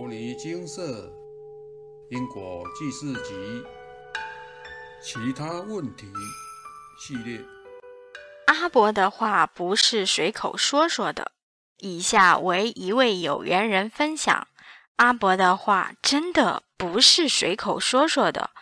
牟尼精舍因果记事集其他问题系列。阿伯的话不是随口说说的。以下为一位有缘人分享：阿伯的话真的不是随口说说的。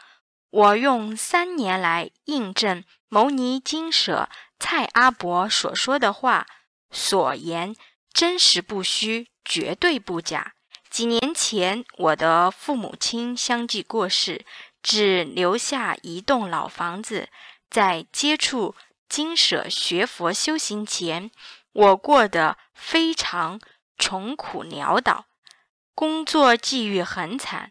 我用三年来印证牟尼精舍蔡阿伯所说的话，所言真实不虚，绝对不假。几年前，我的父母亲相继过世，只留下一栋老房子。在接触经舍学佛修行前，我过得非常穷苦潦倒，工作际遇很惨，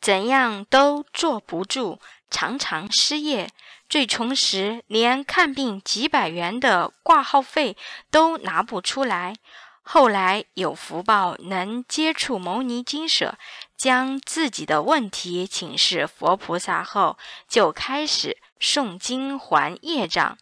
怎样都坐不住，常常失业。最穷时，连看病几百元的挂号费都拿不出来。后来有福报能接触牟尼精舍，将自己的问题请示佛菩萨后，就开始诵经还业障，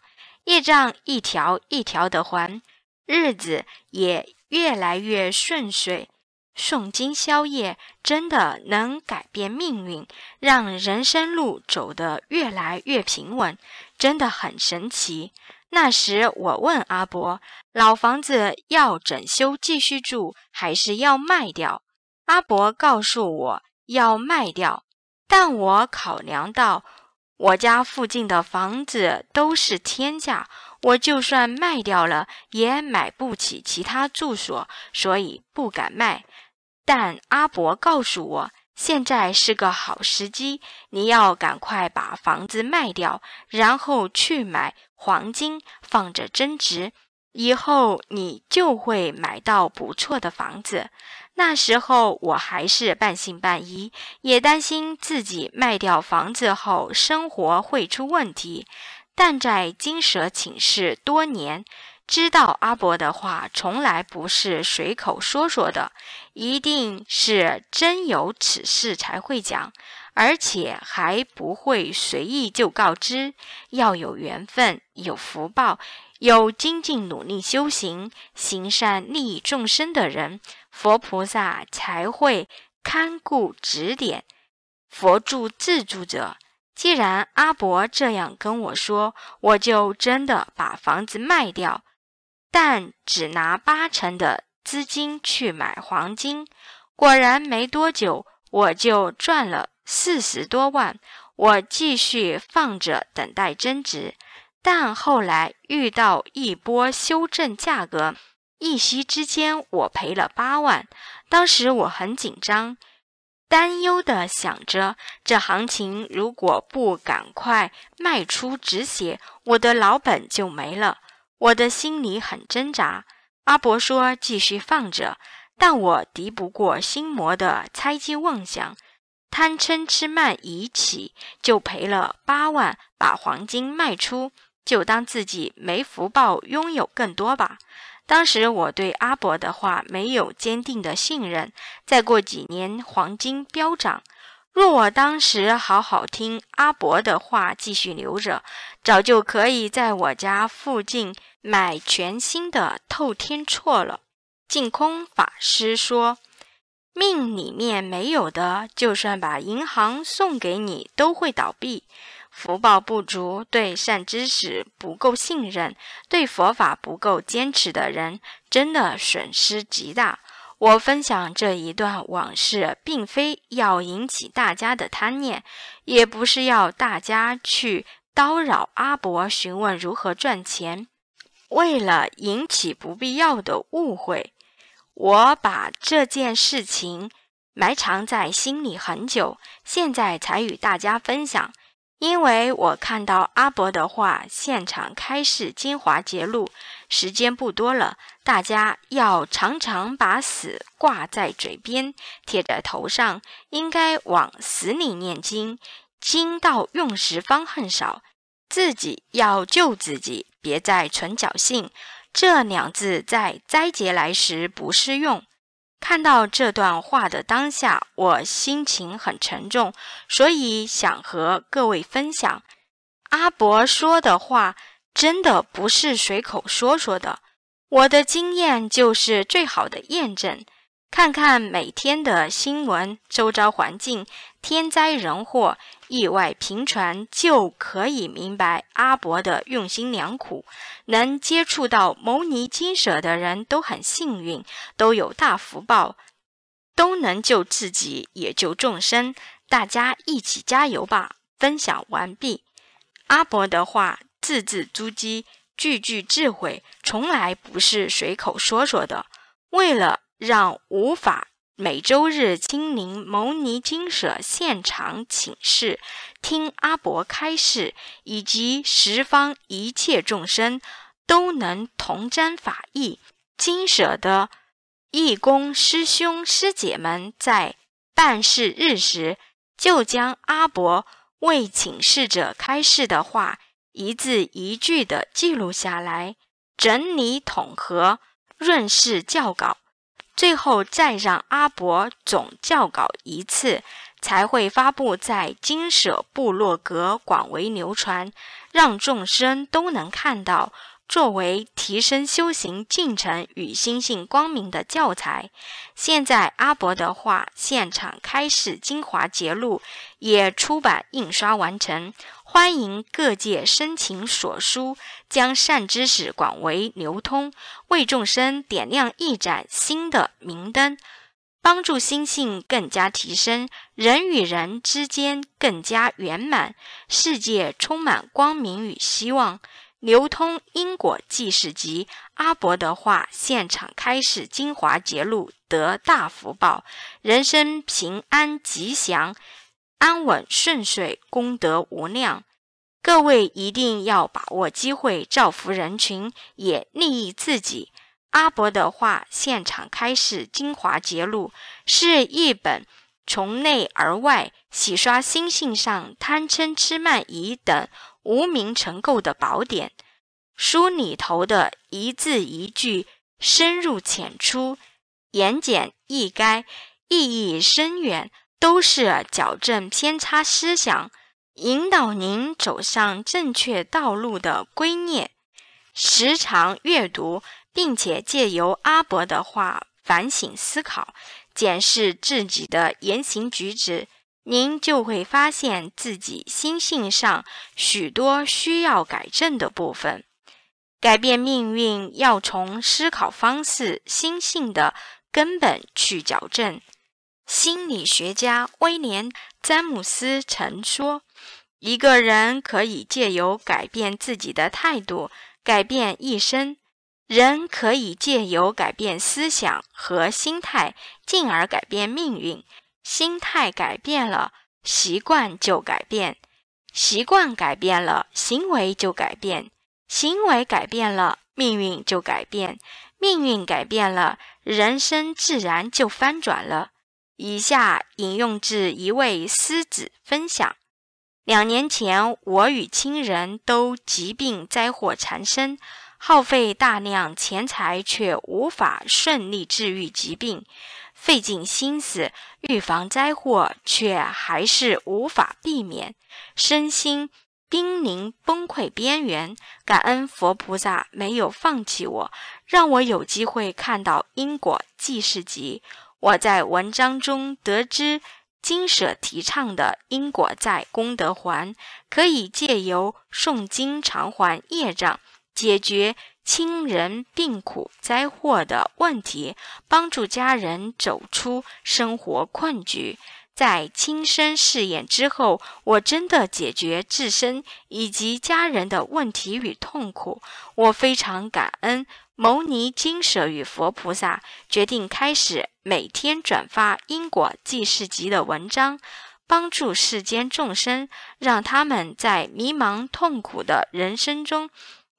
业障一条一条的还，日子也越来越顺遂。诵经消业真的能改变命运，让人生路走得越来越平稳，真的很神奇。那时我问阿伯：“老房子要整修继续住，还是要卖掉？”阿伯告诉我要卖掉，但我考量到我家附近的房子都是天价，我就算卖掉了也买不起其他住所，所以不敢卖。但阿伯告诉我。现在是个好时机，你要赶快把房子卖掉，然后去买黄金，放着增值，以后你就会买到不错的房子。那时候我还是半信半疑，也担心自己卖掉房子后生活会出问题。但在金蛇寝室多年。知道阿伯的话从来不是随口说说的，一定是真有此事才会讲，而且还不会随意就告知。要有缘分、有福报、有精进努力修行、行善利益众生的人，佛菩萨才会看顾指点。佛助自助者。既然阿伯这样跟我说，我就真的把房子卖掉。但只拿八成的资金去买黄金，果然没多久我就赚了四十多万。我继续放着等待增值，但后来遇到一波修正价格，一夕之间我赔了八万。当时我很紧张，担忧的想着，这行情如果不赶快卖出止血，我的老本就没了。我的心里很挣扎。阿伯说继续放着，但我敌不过心魔的猜忌妄想，贪嗔痴慢疑起，就赔了八万，把黄金卖出，就当自己没福报拥有更多吧。当时我对阿伯的话没有坚定的信任。再过几年，黄金飙涨。若我当时好好听阿伯的话，继续留着，早就可以在我家附近买全新的透天厝了。净空法师说：“命里面没有的，就算把银行送给你，都会倒闭。福报不足，对善知识不够信任，对佛法不够坚持的人，真的损失极大。”我分享这一段往事，并非要引起大家的贪念，也不是要大家去叨扰阿伯询问如何赚钱。为了引起不必要的误会，我把这件事情埋藏在心里很久，现在才与大家分享。因为我看到阿伯的话，现场开示精华节录，时间不多了，大家要常常把死挂在嘴边，贴在头上，应该往死里念经，经到用时方恨少，自己要救自己，别再存侥幸，这两字在灾劫来时不适用。看到这段话的当下，我心情很沉重，所以想和各位分享。阿伯说的话真的不是随口说说的，我的经验就是最好的验证。看看每天的新闻、周遭环境、天灾人祸、意外频传，就可以明白阿伯的用心良苦。能接触到牟尼金舍的人都很幸运，都有大福报，都能救自己，也救众生。大家一起加油吧！分享完毕。阿伯的话字字珠玑，句句智慧，从来不是随口说说的。为了让无法每周日亲临牟尼精舍现场请示、听阿伯开示，以及十方一切众生都能同沾法益，精舍的义工师兄师姐们在办事日时，就将阿伯为请示者开示的话一字一句地记录下来，整理统合，润饰教稿。最后再让阿伯总校稿一次，才会发布在金舍部落格广为流传，让众生都能看到，作为提升修行进程与心性光明的教材。现在阿伯的话现场开示精华节录也出版印刷完成。欢迎各界深情所书，将善知识广为流通，为众生点亮一盏新的明灯，帮助心性更加提升，人与人之间更加圆满，世界充满光明与希望。流通因果记事集，阿伯的话现场开始精华节录，得大福报，人生平安吉祥。安稳顺遂，功德无量。各位一定要把握机会，造福人群，也利益自己。阿伯的话，现场开示精华节录，是一本从内而外洗刷心性上贪嗔痴慢疑等无名成垢的宝典。书里头的一字一句深入浅出，言简意赅，意义深远。都是矫正偏差思想，引导您走上正确道路的圭臬。时常阅读，并且借由阿伯的话反省思考，检视自己的言行举止，您就会发现自己心性上许多需要改正的部分。改变命运要从思考方式、心性的根本去矫正。心理学家威廉·詹姆斯曾说：“一个人可以借由改变自己的态度，改变一生；人可以借由改变思想和心态，进而改变命运。心态改变了，习惯就改变；习惯改变了，行为就改变；行为改变了，命运就改变；命运改变了，人生自然就翻转了。”以下引用自一位师子分享：两年前，我与亲人都疾病灾祸缠身，耗费大量钱财，却无法顺利治愈疾病；费尽心思预防灾祸，却还是无法避免，身心濒临崩溃边缘。感恩佛菩萨没有放弃我，让我有机会看到因果记事集。我在文章中得知，经舍提倡的因果在功德还，可以借由诵经偿还业障，解决亲人病苦灾祸的问题，帮助家人走出生活困局。在亲身试验之后，我真的解决自身以及家人的问题与痛苦。我非常感恩牟尼金舍与佛菩萨，决定开始每天转发因果记事集的文章，帮助世间众生，让他们在迷茫痛苦的人生中，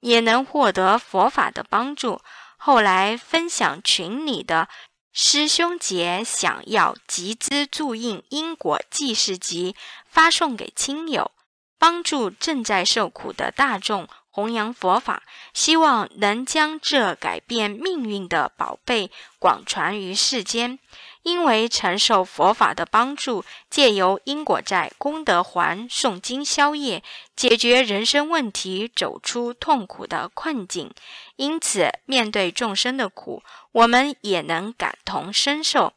也能获得佛法的帮助。后来分享群里的。师兄姐想要集资注印因果记事集，发送给亲友，帮助正在受苦的大众弘扬佛法，希望能将这改变命运的宝贝广传于世间。因为承受佛法的帮助，借由因果债、功德还、诵经消业，解决人生问题，走出痛苦的困境。因此，面对众生的苦，我们也能感同身受。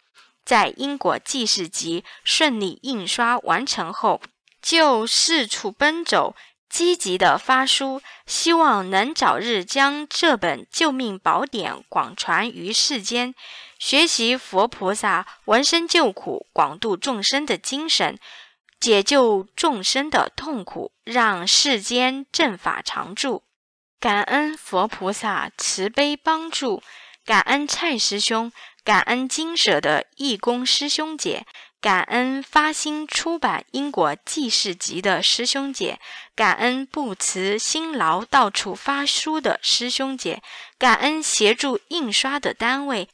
在因果记事集顺利印刷完成后，就四处奔走。积极的发书，希望能早日将这本救命宝典广传于世间，学习佛菩萨闻声救苦、广度众生的精神，解救众生的痛苦，让世间正法常驻。感恩佛菩萨慈悲帮助，感恩蔡师兄，感恩金舍的义工师兄姐。感恩发心出版《因果记事集》的师兄姐，感恩不辞辛劳到处发书的师兄姐，感恩协助印刷的单位，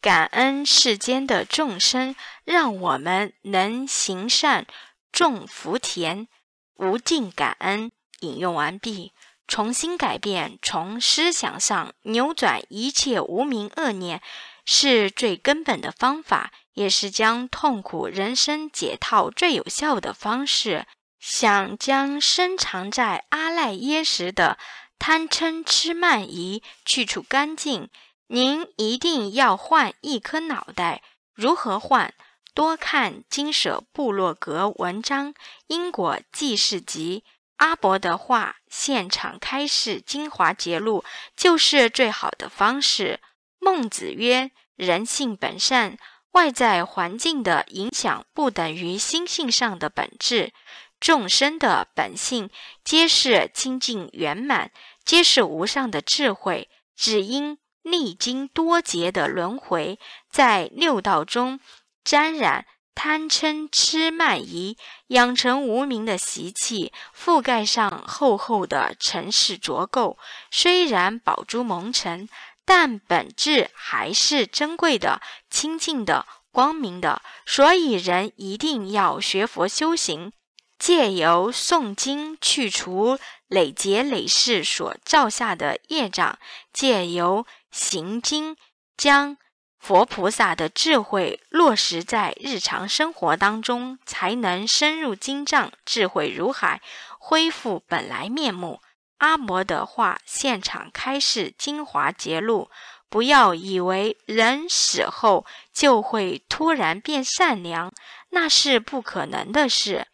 感恩世间的众生，让我们能行善种福田，无尽感恩。引用完毕。重新改变，从思想上扭转一切无名恶念，是最根本的方法。也是将痛苦人生解套最有效的方式。想将深藏在阿赖耶识的贪嗔痴慢疑去除干净，您一定要换一颗脑袋。如何换？多看金舍部落格文章，《因果记事集》，阿伯的话，现场开示精华节录，就是最好的方式。孟子曰：“人性本善。”外在环境的影响不等于心性上的本质，众生的本性皆是清净圆满，皆是无上的智慧，只因历经多劫的轮回，在六道中沾染贪嗔痴慢疑，养成无名的习气，覆盖上厚厚的尘世浊垢。虽然宝珠蒙尘。但本质还是珍贵的、清净的、光明的，所以人一定要学佛修行，借由诵经去除累劫累世所造下的业障，借由行经将佛菩萨的智慧落实在日常生活当中，才能深入经藏，智慧如海，恢复本来面目。阿摩的话，现场开示精华节录。不要以为人死后就会突然变善良，那是不可能的事。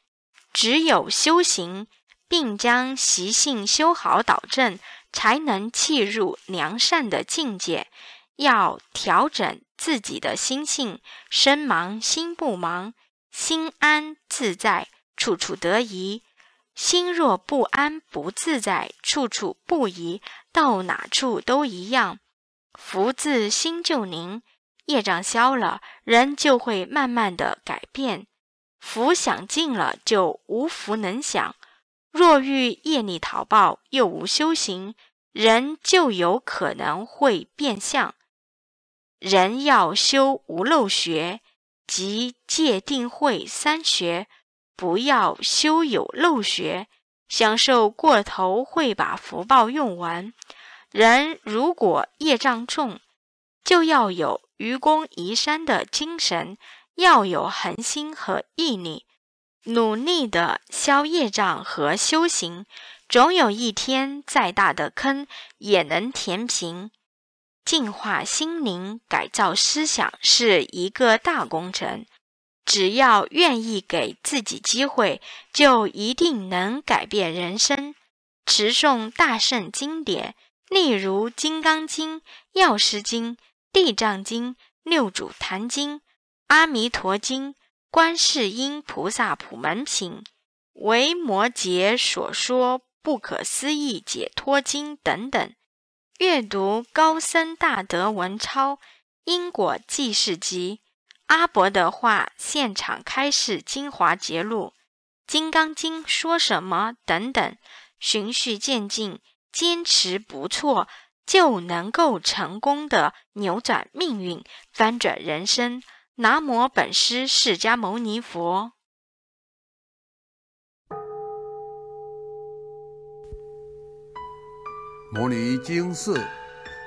只有修行，并将习性修好导正，才能契入良善的境界。要调整自己的心性，身忙心不忙，心安自在，处处得宜。心若不安不自在，处处不宜，到哪处都一样。福自心就宁，业障消了，人就会慢慢的改变。福享尽了，就无福能享。若遇业力逃报，又无修行，人就有可能会变相。人要修无漏学，即戒定慧三学。不要修有漏学，享受过头会把福报用完。人如果业障重，就要有愚公移山的精神，要有恒心和毅力，努力的消业障和修行。总有一天，再大的坑也能填平。净化心灵、改造思想是一个大工程。只要愿意给自己机会，就一定能改变人生。持诵大圣经典，例如《金刚经》《药师经》《地藏经》《六祖坛经》《阿弥陀经》《观世音菩萨普门品》《维摩诘所说不可思议解脱经》等等，阅读高僧大德文钞《因果记事集》。阿伯的话，现场开示精华节录，《金刚经》说什么等等，循序渐进，坚持不错，就能够成功的扭转命运，翻转人生。南无本师释迦牟尼佛。摩尼经寺